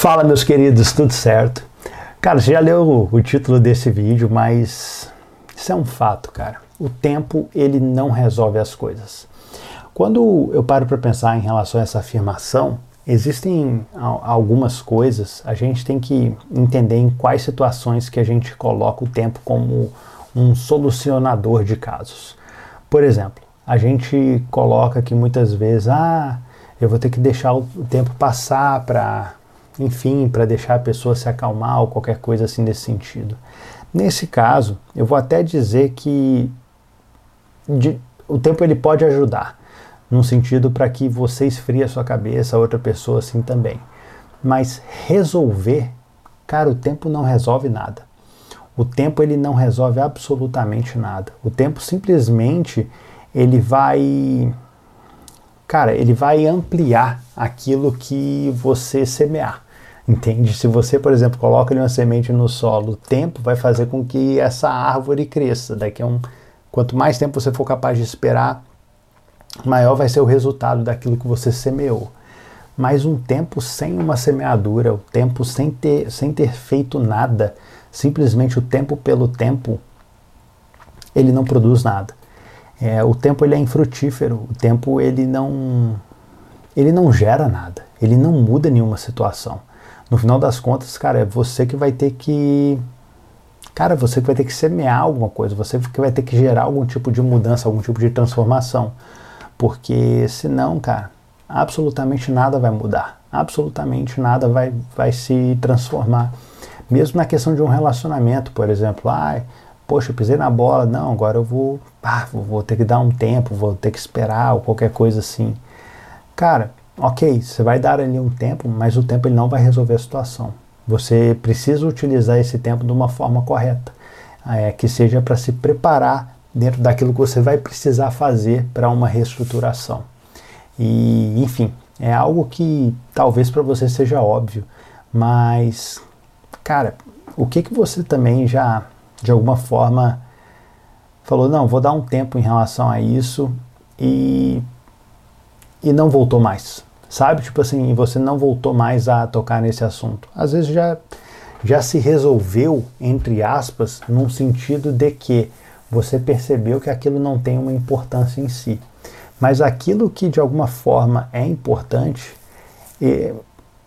Fala meus queridos, tudo certo? Cara, você já leu o, título desse vídeo, mas isso é um fato, cara. O tempo ele não resolve as coisas. Quando eu paro para pensar em relação a essa afirmação, existem algumas coisas, a gente tem que entender em quais situações que a gente coloca o tempo como um solucionador de casos. Por exemplo, a gente coloca que muitas vezes, ah, eu vou ter que deixar o tempo passar para enfim, para deixar a pessoa se acalmar ou qualquer coisa assim nesse sentido. Nesse caso, eu vou até dizer que de, o tempo ele pode ajudar, no sentido para que você esfrie a sua cabeça, a outra pessoa assim também. Mas resolver, cara, o tempo não resolve nada. O tempo ele não resolve absolutamente nada. O tempo simplesmente ele vai cara, ele vai ampliar aquilo que você semear. Entende? Se você, por exemplo, coloca uma semente no solo, o tempo vai fazer com que essa árvore cresça. Daqui a um, quanto mais tempo você for capaz de esperar, maior vai ser o resultado daquilo que você semeou. Mas um tempo sem uma semeadura, o tempo sem ter, sem ter feito nada, simplesmente o tempo pelo tempo, ele não produz nada. É, o tempo ele é infrutífero, o tempo ele não, ele não gera nada, ele não muda nenhuma situação no final das contas, cara, é você que vai ter que. Cara, você que vai ter que semear alguma coisa, você que vai ter que gerar algum tipo de mudança, algum tipo de transformação. Porque senão, cara, absolutamente nada vai mudar. Absolutamente nada vai, vai se transformar. Mesmo na questão de um relacionamento, por exemplo, ai, poxa, eu pisei na bola, não, agora eu vou, ah, vou ter que dar um tempo, vou ter que esperar, ou qualquer coisa assim. Cara, ok, você vai dar ali um tempo, mas o tempo ele não vai resolver a situação. Você precisa utilizar esse tempo de uma forma correta, é, que seja para se preparar dentro daquilo que você vai precisar fazer para uma reestruturação. E, enfim, é algo que talvez para você seja óbvio, mas, cara, o que, que você também já, de alguma forma, falou, não, vou dar um tempo em relação a isso e, e não voltou mais? Sabe? Tipo assim, você não voltou mais a tocar nesse assunto. Às vezes já, já se resolveu, entre aspas, num sentido de que você percebeu que aquilo não tem uma importância em si. Mas aquilo que de alguma forma é importante,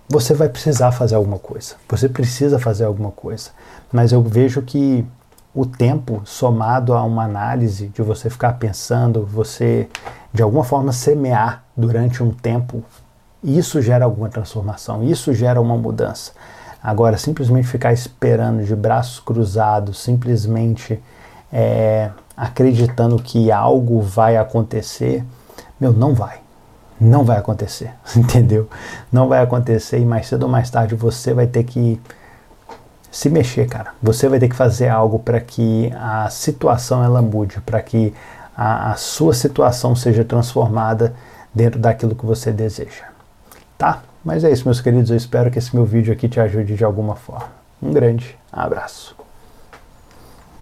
você vai precisar fazer alguma coisa. Você precisa fazer alguma coisa. Mas eu vejo que o tempo somado a uma análise de você ficar pensando, você de alguma forma semear durante um tempo isso gera alguma transformação, isso gera uma mudança. Agora, simplesmente ficar esperando de braços cruzados, simplesmente é, acreditando que algo vai acontecer, meu, não vai. Não vai acontecer, entendeu? Não vai acontecer e mais cedo ou mais tarde você vai ter que se mexer, cara. Você vai ter que fazer algo para que a situação ela mude, para que a, a sua situação seja transformada dentro daquilo que você deseja tá? Mas é isso, meus queridos. Eu espero que esse meu vídeo aqui te ajude de alguma forma. Um grande abraço.